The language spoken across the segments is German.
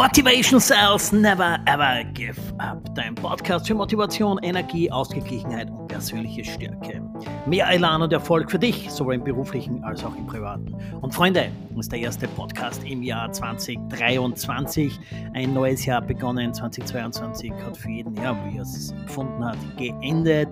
Motivation Cells Never Ever Give Up. Dein Podcast für Motivation, Energie, Ausgeglichenheit und persönliche Stärke. Mehr Elan und Erfolg für dich, sowohl im beruflichen als auch im privaten. Und Freunde, das ist der erste Podcast im Jahr 2023. Ein neues Jahr begonnen. 2022 hat für jeden, ja, wie er es empfunden hat, geendet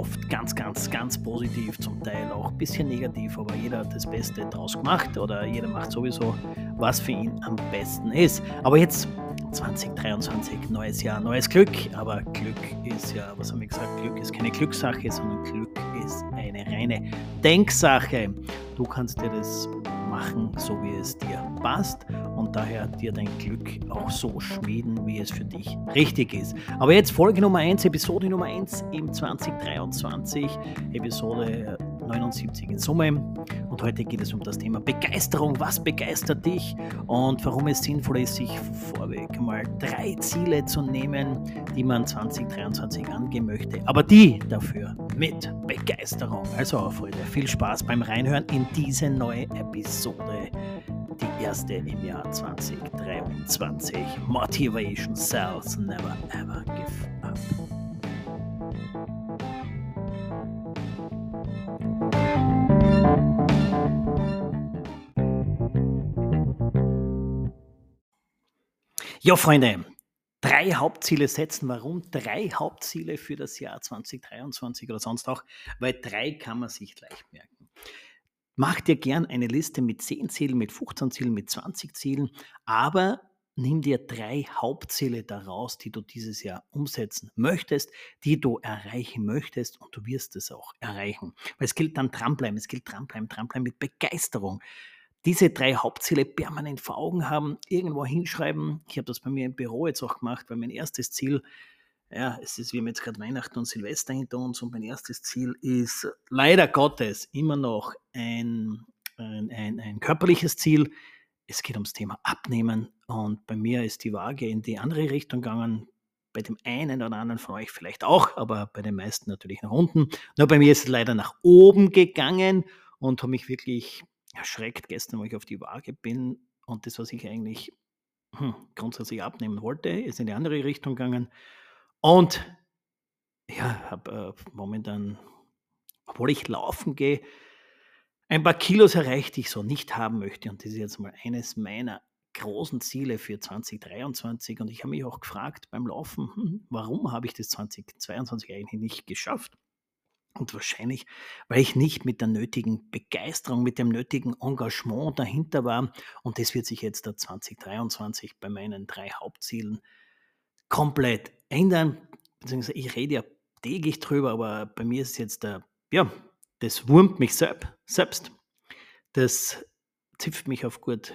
oft ganz, ganz, ganz positiv, zum Teil auch ein bisschen negativ, aber jeder hat das Beste draus gemacht oder jeder macht sowieso, was für ihn am besten ist. Aber jetzt 2023, neues Jahr, neues Glück. Aber Glück ist ja, was haben wir gesagt, Glück ist keine Glückssache, sondern Glück ist eine reine Denksache. Du kannst dir das machen, so wie es dir passt und daher dir dein Glück auch so schmieden, wie es für dich richtig ist. Aber jetzt Folge Nummer 1, Episode Nummer 1 im 2023, Episode 79 in Summe. Und heute geht es um das Thema Begeisterung. Was begeistert dich und warum es sinnvoll ist, sich vorweg mal drei Ziele zu nehmen, die man 2023 angehen möchte, aber die dafür mit Begeisterung. Also, Freunde, viel Spaß beim Reinhören in diese neue Episode die erste im Jahr 2023. Motivation Cells Never Ever Give Up. Ja, Freunde, drei Hauptziele setzen. Warum drei Hauptziele für das Jahr 2023 oder sonst auch? Weil drei kann man sich leicht merken. Mach dir gern eine Liste mit 10 Zielen, mit 15 Zielen, mit 20 Zielen, aber nimm dir drei Hauptziele daraus, die du dieses Jahr umsetzen möchtest, die du erreichen möchtest und du wirst es auch erreichen. Weil es gilt dann dranbleiben, es gilt dranbleiben, dranbleiben mit Begeisterung diese drei Hauptziele permanent vor Augen haben, irgendwo hinschreiben. Ich habe das bei mir im Büro jetzt auch gemacht, weil mein erstes Ziel, ja, es ist, wir haben jetzt gerade Weihnachten und Silvester hinter uns und mein erstes Ziel ist leider Gottes immer noch ein, ein, ein, ein körperliches Ziel. Es geht ums Thema Abnehmen und bei mir ist die Waage in die andere Richtung gegangen. Bei dem einen oder anderen von euch vielleicht auch, aber bei den meisten natürlich nach unten. Nur bei mir ist es leider nach oben gegangen und habe mich wirklich erschreckt gestern, wo ich auf die Waage bin und das, was ich eigentlich hm, grundsätzlich abnehmen wollte, ist in die andere Richtung gegangen. Und ja, habe äh, momentan, obwohl ich laufen gehe, ein paar Kilos erreicht, die ich so nicht haben möchte. Und das ist jetzt mal eines meiner großen Ziele für 2023. Und ich habe mich auch gefragt beim Laufen, hm, warum habe ich das 2022 eigentlich nicht geschafft? Und wahrscheinlich, weil ich nicht mit der nötigen Begeisterung, mit dem nötigen Engagement dahinter war. Und das wird sich jetzt da 2023 bei meinen drei Hauptzielen komplett ändern. Beziehungsweise ich rede ja täglich drüber, aber bei mir ist es jetzt der, ja, das wurmt mich selbst. Das zipft mich auf gut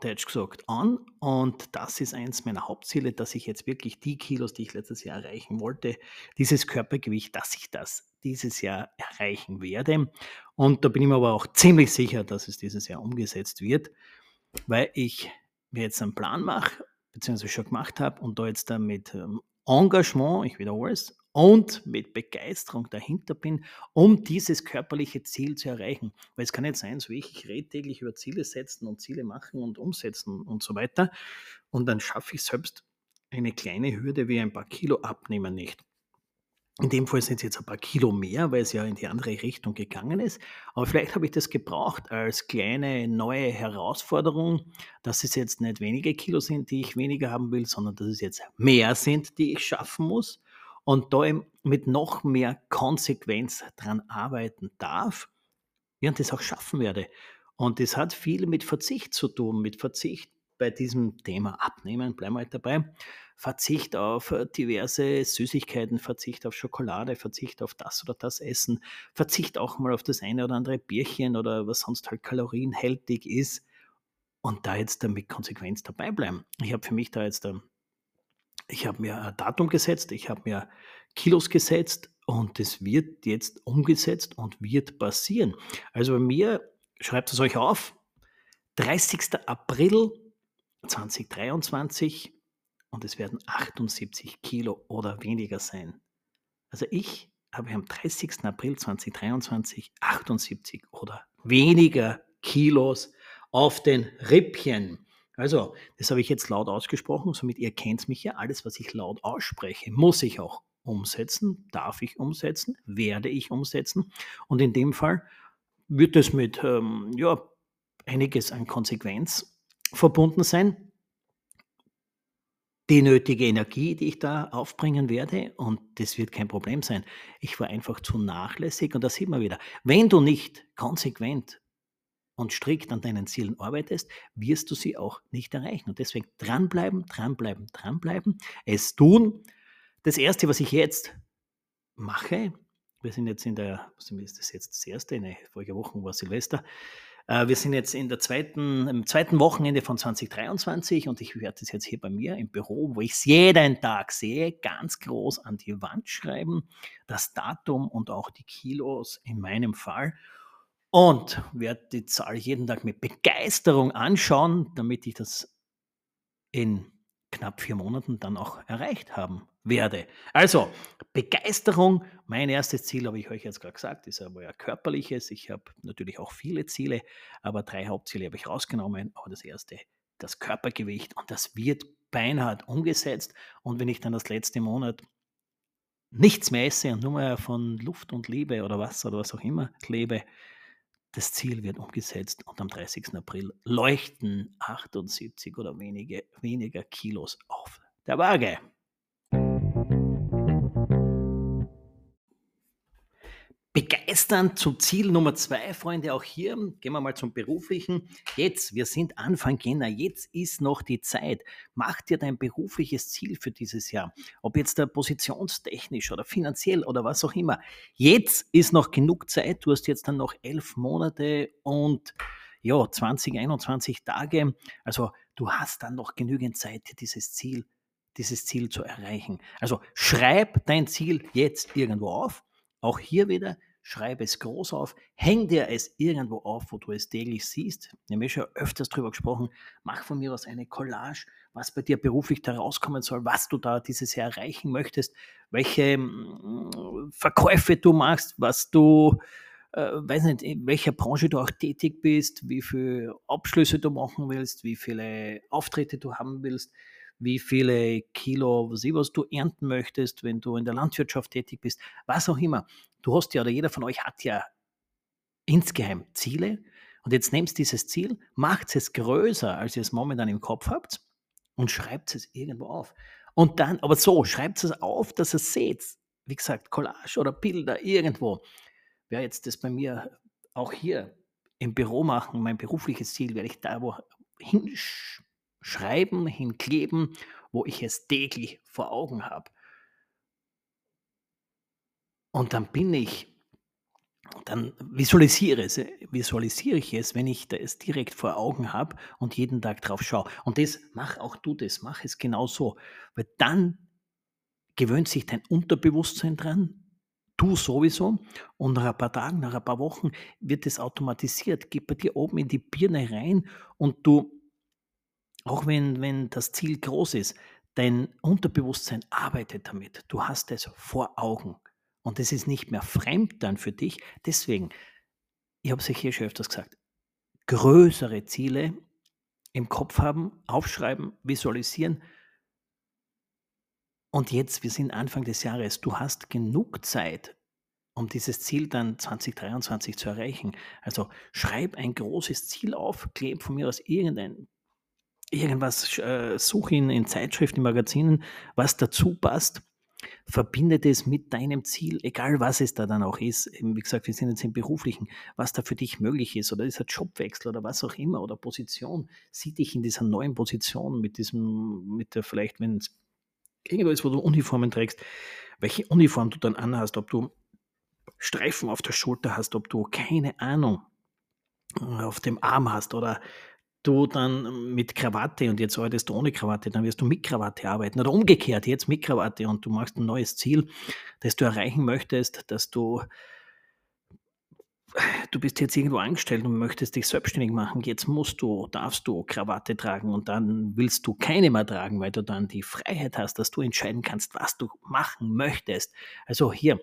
Deutsch gesagt an. Und das ist eins meiner Hauptziele, dass ich jetzt wirklich die Kilos, die ich letztes Jahr erreichen wollte, dieses Körpergewicht, dass ich das dieses Jahr erreichen werde. Und da bin ich mir aber auch ziemlich sicher, dass es dieses Jahr umgesetzt wird, weil ich mir jetzt einen Plan mache, beziehungsweise schon gemacht habe und da jetzt dann mit ähm, Engagement, ich wiederhole es, und mit Begeisterung dahinter bin, um dieses körperliche Ziel zu erreichen. Weil es kann nicht sein, so wie ich, ich rede täglich über Ziele setzen und Ziele machen und umsetzen und so weiter. Und dann schaffe ich selbst eine kleine Hürde wie ein paar Kilo abnehmen nicht. In dem Fall sind es jetzt ein paar Kilo mehr, weil es ja in die andere Richtung gegangen ist. Aber vielleicht habe ich das gebraucht als kleine neue Herausforderung, dass es jetzt nicht wenige Kilo sind, die ich weniger haben will, sondern dass es jetzt mehr sind, die ich schaffen muss. Und da eben mit noch mehr Konsequenz dran arbeiten darf ja, und das auch schaffen werde. Und das hat viel mit Verzicht zu tun, mit Verzicht bei diesem Thema Abnehmen, bleiben wir halt dabei. Verzicht auf äh, diverse Süßigkeiten, Verzicht auf Schokolade, Verzicht auf das oder das Essen, Verzicht auch mal auf das eine oder andere Bierchen oder was sonst halt kalorienhältig ist und da jetzt damit Konsequenz dabei bleiben. Ich habe für mich da jetzt, ähm, ich habe mir ein Datum gesetzt, ich habe mir Kilos gesetzt und es wird jetzt umgesetzt und wird passieren. Also bei mir, schreibt es euch auf, 30. April 2023 und es werden 78 Kilo oder weniger sein. Also ich habe am 30. April 2023 78 oder weniger Kilos auf den Rippchen. Also, das habe ich jetzt laut ausgesprochen, somit ihr kennt mich ja. Alles, was ich laut ausspreche, muss ich auch umsetzen, darf ich umsetzen, werde ich umsetzen. Und in dem Fall wird es mit ähm, ja, einiges an Konsequenz verbunden sein. Die nötige Energie, die ich da aufbringen werde, und das wird kein Problem sein. Ich war einfach zu nachlässig und das sieht man wieder. Wenn du nicht konsequent und strikt an deinen Zielen arbeitest, wirst du sie auch nicht erreichen. Und deswegen dranbleiben, dranbleiben, dranbleiben, es tun. Das Erste, was ich jetzt mache, wir sind jetzt in der, was ist das jetzt das Erste, in vorige Woche war Silvester, wir sind jetzt in der zweiten, im zweiten Wochenende von 2023 und ich werde das jetzt hier bei mir im Büro, wo ich es jeden Tag sehe, ganz groß an die Wand schreiben, das Datum und auch die Kilos in meinem Fall. Und werde die Zahl jeden Tag mit Begeisterung anschauen, damit ich das in knapp vier Monaten dann auch erreicht haben werde. Also, Begeisterung, mein erstes Ziel, habe ich euch jetzt gerade gesagt, ist aber ja körperliches. Ich habe natürlich auch viele Ziele, aber drei Hauptziele habe ich rausgenommen. Aber das erste, das Körpergewicht und das wird beinahe umgesetzt. Und wenn ich dann das letzte Monat nichts mehr esse und nur mehr von Luft und Liebe oder Wasser oder was auch immer lebe, das Ziel wird umgesetzt und am 30. April leuchten 78 oder wenige, weniger Kilos auf der Waage. Begeistern zu Ziel Nummer zwei, Freunde. Auch hier gehen wir mal zum Beruflichen. Jetzt, wir sind Anfang Jänner, jetzt ist noch die Zeit. Mach dir dein berufliches Ziel für dieses Jahr. Ob jetzt da positionstechnisch oder finanziell oder was auch immer. Jetzt ist noch genug Zeit. Du hast jetzt dann noch elf Monate und ja, 20, 21 Tage. Also du hast dann noch genügend Zeit, dieses Ziel, dieses Ziel zu erreichen. Also schreib dein Ziel jetzt irgendwo auf auch hier wieder, schreibe es groß auf, häng dir es irgendwo auf, wo du es täglich siehst. Wir haben ja schon öfters darüber gesprochen, mach von mir aus eine Collage, was bei dir beruflich da rauskommen soll, was du da dieses Jahr erreichen möchtest, welche mm, Verkäufe du machst, was du, äh, weiß nicht, in welcher Branche du auch tätig bist, wie viele Abschlüsse du machen willst, wie viele Auftritte du haben willst, wie viele Kilo, was, du ernten möchtest, wenn du in der Landwirtschaft tätig bist, was auch immer. Du hast ja, oder jeder von euch hat ja insgeheim Ziele. Und jetzt nehmt dieses Ziel, macht es größer, als ihr es momentan im Kopf habt und schreibt es irgendwo auf. Und dann, aber so, schreibt es auf, dass ihr es seht. Wie gesagt, Collage oder Bilder irgendwo. Wer jetzt das bei mir auch hier im Büro machen, mein berufliches Ziel, werde ich da wo hinsch schreiben, hinkleben, wo ich es täglich vor Augen habe. Und dann bin ich, dann visualisiere, visualisiere ich es, wenn ich es direkt vor Augen habe und jeden Tag drauf schaue. Und das mach auch du das, mach es genau so. Weil dann gewöhnt sich dein Unterbewusstsein dran, du sowieso. Und nach ein paar Tagen, nach ein paar Wochen wird es automatisiert, geht bei dir oben in die Birne rein und du auch wenn, wenn das Ziel groß ist, dein Unterbewusstsein arbeitet damit. Du hast es vor Augen. Und es ist nicht mehr fremd dann für dich. Deswegen, ich habe es euch hier schon öfters gesagt, größere Ziele im Kopf haben, aufschreiben, visualisieren. Und jetzt, wir sind Anfang des Jahres, du hast genug Zeit, um dieses Ziel dann 2023 zu erreichen. Also schreib ein großes Ziel auf, kleb von mir aus irgendein irgendwas, äh, such in, in Zeitschriften, Magazinen, was dazu passt. Verbinde das mit deinem Ziel, egal was es da dann auch ist. Wie gesagt, wir sind jetzt im Beruflichen, was da für dich möglich ist, oder ein Jobwechsel oder was auch immer, oder Position. Sieh dich in dieser neuen Position mit diesem, mit der vielleicht, wenn es irgendwo ist, wo du Uniformen trägst, welche Uniform du dann anhast, ob du Streifen auf der Schulter hast, ob du keine Ahnung auf dem Arm hast oder du dann mit Krawatte und jetzt arbeitest du ohne Krawatte, dann wirst du mit Krawatte arbeiten oder umgekehrt, jetzt mit Krawatte und du machst ein neues Ziel, das du erreichen möchtest, dass du du bist jetzt irgendwo angestellt und möchtest dich selbstständig machen, jetzt musst du, darfst du Krawatte tragen und dann willst du keine mehr tragen, weil du dann die Freiheit hast, dass du entscheiden kannst, was du machen möchtest. Also hier,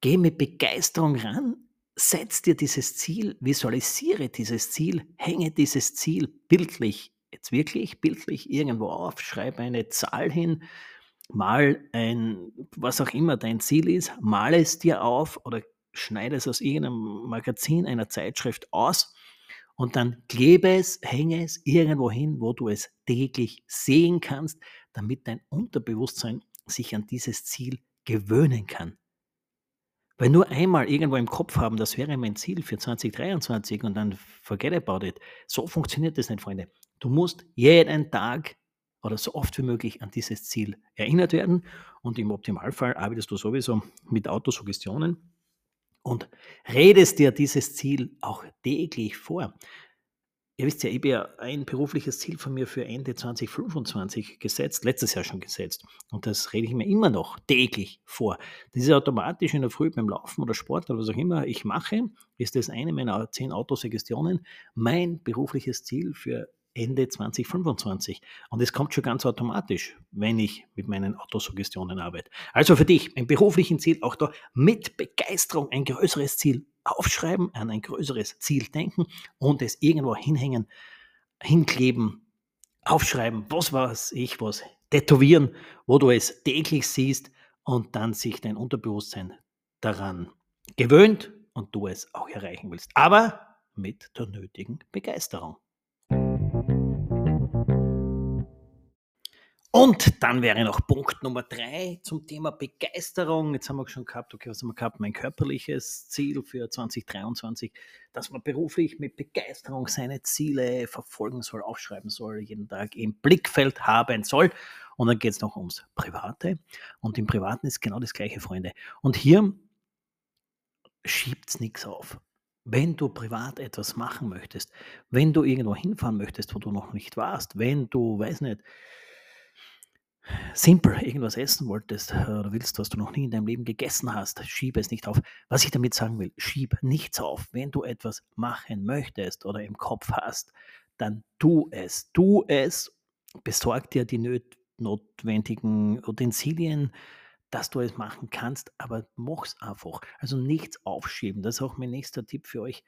geh mit Begeisterung ran, setz dir dieses Ziel, visualisiere dieses Ziel, hänge dieses Ziel bildlich jetzt wirklich bildlich irgendwo auf, schreib eine Zahl hin, mal ein, was auch immer dein Ziel ist, mal es dir auf oder schneide es aus irgendeinem Magazin, einer Zeitschrift aus und dann klebe es, hänge es irgendwo hin, wo du es täglich sehen kannst, damit dein Unterbewusstsein sich an dieses Ziel gewöhnen kann. Weil nur einmal irgendwo im Kopf haben, das wäre mein Ziel für 2023 und dann forget about it. So funktioniert das nicht, Freunde. Du musst jeden Tag oder so oft wie möglich an dieses Ziel erinnert werden und im Optimalfall arbeitest du sowieso mit Autosuggestionen und redest dir dieses Ziel auch täglich vor. Ihr wisst ja, ich habe ja ein berufliches Ziel von mir für Ende 2025 gesetzt, letztes Jahr schon gesetzt. Und das rede ich mir immer noch täglich vor. Das ist automatisch in der Früh beim Laufen oder Sport oder was auch immer ich mache, ist das eine meiner zehn Autosuggestionen, mein berufliches Ziel für Ende 2025. Und es kommt schon ganz automatisch, wenn ich mit meinen Autosuggestionen arbeite. Also für dich ein berufliches Ziel, auch da mit Begeisterung ein größeres Ziel aufschreiben, an ein größeres Ziel denken und es irgendwo hinhängen, hinkleben, aufschreiben, was weiß ich, was tätowieren, wo du es täglich siehst und dann sich dein Unterbewusstsein daran gewöhnt und du es auch erreichen willst. Aber mit der nötigen Begeisterung. Und dann wäre noch Punkt Nummer drei zum Thema Begeisterung. Jetzt haben wir schon gehabt, okay, was haben wir gehabt? Mein körperliches Ziel für 2023, dass man beruflich mit Begeisterung seine Ziele verfolgen soll, aufschreiben soll, jeden Tag im Blickfeld haben soll. Und dann geht es noch ums Private. Und im Privaten ist genau das gleiche, Freunde. Und hier schiebt es nichts auf. Wenn du privat etwas machen möchtest, wenn du irgendwo hinfahren möchtest, wo du noch nicht warst, wenn du, weiß nicht, simpel irgendwas essen wolltest äh, oder willst, was du noch nie in deinem Leben gegessen hast, schiebe es nicht auf. Was ich damit sagen will, schieb nichts auf. Wenn du etwas machen möchtest oder im Kopf hast, dann tu es. Tu es, besorg dir die notwendigen Utensilien, dass du es machen kannst, aber mach's einfach. Also nichts aufschieben. Das ist auch mein nächster Tipp für euch.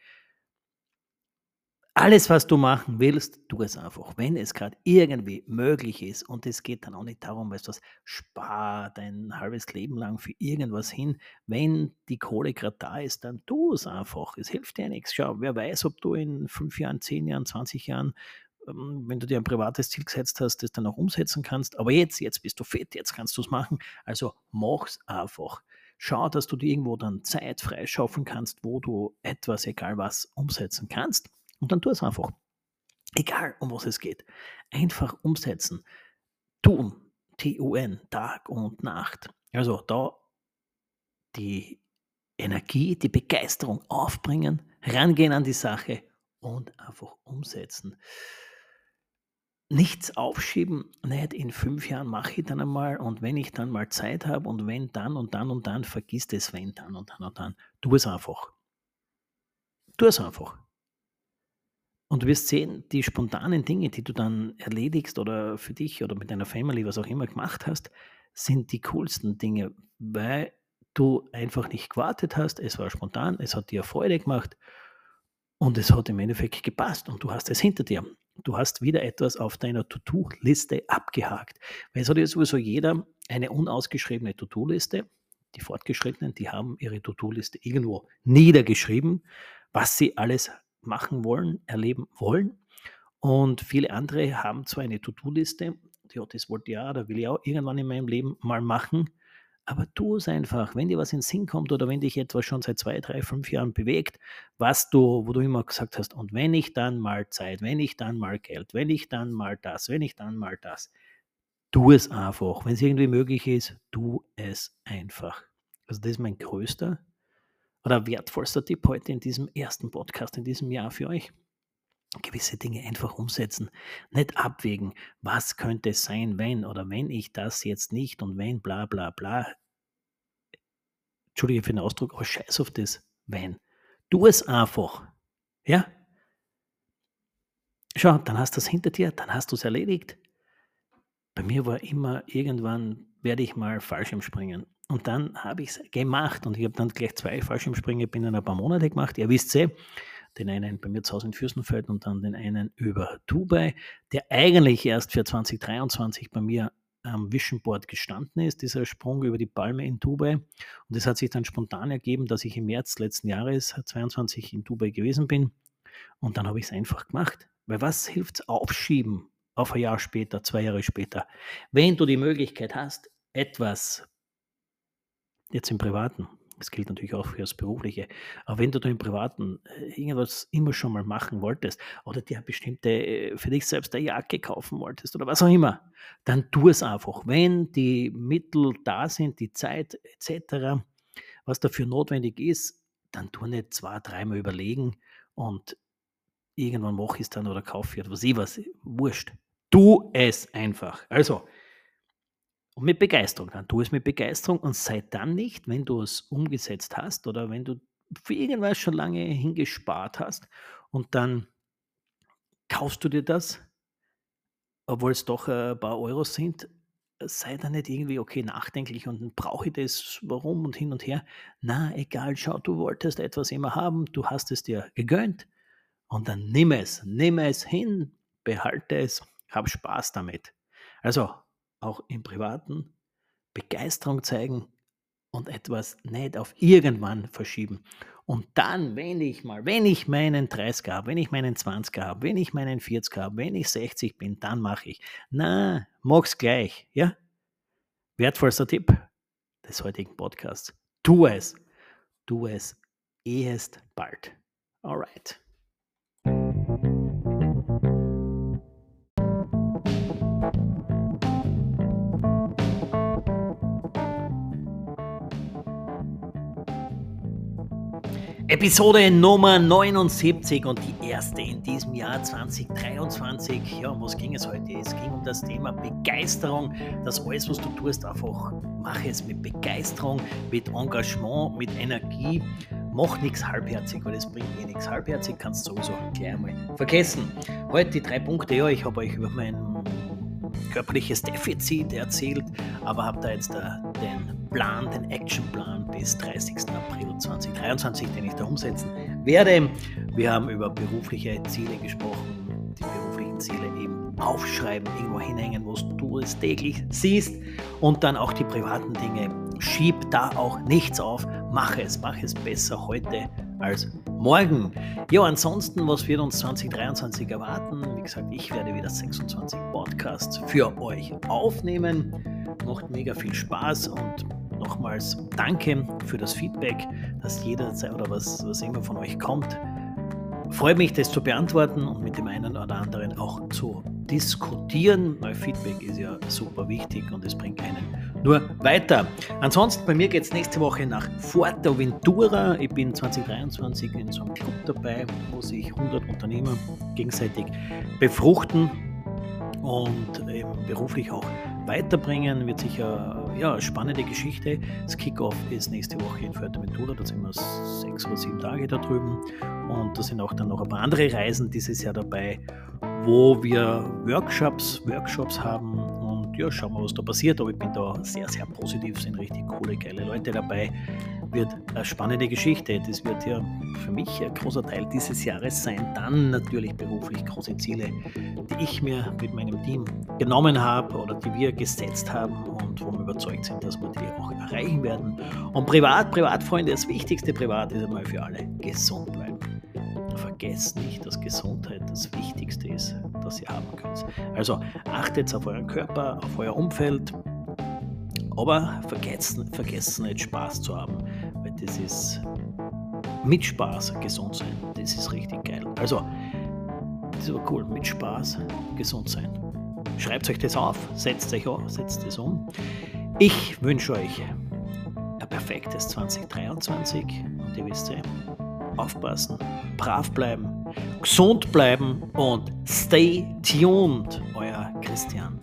Alles, was du machen willst, tu es einfach, wenn es gerade irgendwie möglich ist. Und es geht dann auch nicht darum, weißt du was, spar dein halbes Leben lang für irgendwas hin. Wenn die Kohle gerade da ist, dann tu es einfach. Es hilft dir nichts. Schau, wer weiß, ob du in fünf Jahren, zehn Jahren, 20 Jahren, ähm, wenn du dir ein privates Ziel gesetzt hast, das dann auch umsetzen kannst. Aber jetzt, jetzt bist du fit, jetzt kannst du es machen. Also mach's einfach. Schau, dass du dir irgendwo dann Zeit freischaufeln kannst, wo du etwas, egal was, umsetzen kannst. Und dann tu es einfach. Egal, um was es geht. Einfach umsetzen. Tun. T-U-N. Tag und Nacht. Also da die Energie, die Begeisterung aufbringen, rangehen an die Sache und einfach umsetzen. Nichts aufschieben, nicht in fünf Jahren mache ich dann einmal und wenn ich dann mal Zeit habe und wenn dann und dann und dann, vergiss das wenn dann und dann und dann. Tu es einfach. Tu es einfach. Und du wirst sehen, die spontanen Dinge, die du dann erledigst oder für dich oder mit deiner Family, was auch immer gemacht hast, sind die coolsten Dinge, weil du einfach nicht gewartet hast. Es war spontan, es hat dir Freude gemacht und es hat im Endeffekt gepasst und du hast es hinter dir. Du hast wieder etwas auf deiner To-Do-Liste abgehakt. Weil es hat ja sowieso jeder eine unausgeschriebene To-Do-Liste. Die Fortgeschrittenen, die haben ihre To-Do-Liste irgendwo niedergeschrieben, was sie alles machen wollen, erleben wollen. Und viele andere haben zwar eine To-Do-Liste, ja, das wollte ich ja, da will ich auch irgendwann in meinem Leben mal machen, aber tu es einfach, wenn dir was in den Sinn kommt oder wenn dich etwas schon seit zwei, drei, fünf Jahren bewegt, was du, wo du immer gesagt hast, und wenn ich dann mal Zeit, wenn ich dann mal Geld, wenn ich dann mal das, wenn ich dann mal das, tu es einfach. Wenn es irgendwie möglich ist, tu es einfach. Also das ist mein größter oder wertvollster Tipp heute in diesem ersten Podcast in diesem Jahr für euch. Gewisse Dinge einfach umsetzen, nicht abwägen, was könnte es sein, wenn oder wenn ich das jetzt nicht und wenn bla bla bla. Entschuldige für den Ausdruck, aber scheiß auf das, wenn. Tu es einfach. Ja? Schau, dann hast du es hinter dir, dann hast du es erledigt. Bei mir war immer, irgendwann werde ich mal Fallschirm springen. Und dann habe ich es gemacht und ich habe dann gleich zwei Fallschirmsprünge binnen ein paar Monate gemacht. Ihr wisst eh, Den einen bei mir zu Hause in Fürstenfeld und dann den einen über Dubai, der eigentlich erst für 2023 bei mir am Vision Board gestanden ist, dieser Sprung über die Palme in Dubai. Und es hat sich dann spontan ergeben, dass ich im März letzten Jahres 22 in Dubai gewesen bin. Und dann habe ich es einfach gemacht. Weil was hilft es aufschieben auf ein Jahr später, zwei Jahre später? Wenn du die Möglichkeit hast, etwas jetzt im Privaten, das gilt natürlich auch für das Berufliche, aber wenn du da im Privaten äh, irgendwas immer schon mal machen wolltest oder dir bestimmte äh, für dich selbst eine Jacke kaufen wolltest oder was auch immer, dann tu es einfach. Wenn die Mittel da sind, die Zeit etc., was dafür notwendig ist, dann tu nicht zwei, dreimal überlegen und irgendwann mache ich es dann oder kaufe ich etwas, ich was, wurscht. Tu es einfach. Also, und mit Begeisterung dann. Tu es mit Begeisterung und sei dann nicht, wenn du es umgesetzt hast oder wenn du für irgendwas schon lange hingespart hast und dann kaufst du dir das, obwohl es doch ein paar Euros sind, sei dann nicht irgendwie, okay, nachdenklich und brauche ich das, warum und hin und her. Na, egal, schau, du wolltest etwas immer haben, du hast es dir gegönnt und dann nimm es, nimm es hin, behalte es, hab Spaß damit. Also auch im Privaten Begeisterung zeigen und etwas nicht auf irgendwann verschieben. Und dann, wenn ich mal, wenn ich meinen 30 habe, wenn ich meinen 20 habe, wenn ich meinen 40 habe, wenn ich 60 bin, dann mache ich. Na, mach's gleich, ja? Wertvollster Tipp des heutigen Podcasts. Tu es. Tu es ehest bald. Alright. Episode Nummer 79 und die erste in diesem Jahr 2023. Ja, um was ging es heute? Es ging um das Thema Begeisterung. Das alles, was du tust, einfach mach es mit Begeisterung, mit Engagement, mit Energie. Mach nichts halbherzig, weil das bringt eh nichts. Halbherzig kannst du sowieso gleich einmal vergessen. Heute die drei Punkte. Ja, ich habe euch über mein körperliches Defizit erzählt, aber habe da jetzt den Plan, den Actionplan bis 30. April 2023, den ich da umsetzen werde. Wir haben über berufliche Ziele gesprochen, die beruflichen Ziele eben aufschreiben, irgendwo hinhängen, wo du es täglich siehst und dann auch die privaten Dinge. Schieb da auch nichts auf, mach es, mach es besser heute als morgen. Ja, ansonsten, was wird uns 2023 erwarten? Wie gesagt, ich werde wieder 26 Podcasts für euch aufnehmen. Macht mega viel Spaß und nochmals danke für das Feedback, dass jederzeit oder was, was immer von euch kommt. Freut mich, das zu beantworten und mit dem einen oder anderen auch zu diskutieren. Weil Feedback ist ja super wichtig und es bringt einen nur weiter. Ansonsten, bei mir geht es nächste Woche nach Fuerteventura. Ich bin 2023 in so einem Club dabei, wo sich 100 Unternehmer gegenseitig befruchten und beruflich auch weiterbringen. Wird sicher ja, spannende Geschichte. Das Kickoff ist nächste Woche in Fuerteventura, da sind wir sechs oder sieben Tage da drüben. Und da sind auch dann noch ein paar andere Reisen dieses Jahr dabei, wo wir Workshops, Workshops haben ja, schauen wir, was da passiert. Aber ich bin da sehr, sehr positiv, sind richtig coole, geile Leute dabei. Wird eine spannende Geschichte. Das wird ja für mich ein großer Teil dieses Jahres sein. Dann natürlich beruflich große Ziele, die ich mir mit meinem Team genommen habe oder die wir gesetzt haben und wo wir überzeugt sind, dass wir die auch erreichen werden. Und privat, Privatfreunde, das wichtigste Privat ist einmal für alle gesund. Vergesst nicht, dass Gesundheit das Wichtigste ist, das ihr haben könnt. Also achtet auf euren Körper, auf euer Umfeld, aber vergessen, vergessen nicht Spaß zu haben, weil das ist mit Spaß gesund sein. Das ist richtig geil. Also, das aber cool, mit Spaß gesund sein. Schreibt euch das auf, setzt euch auf, setzt es um. Ich wünsche euch ein perfektes 2023 und ihr wisst ja, aufpassen, brav bleiben, gesund bleiben und stay tuned, euer Christian.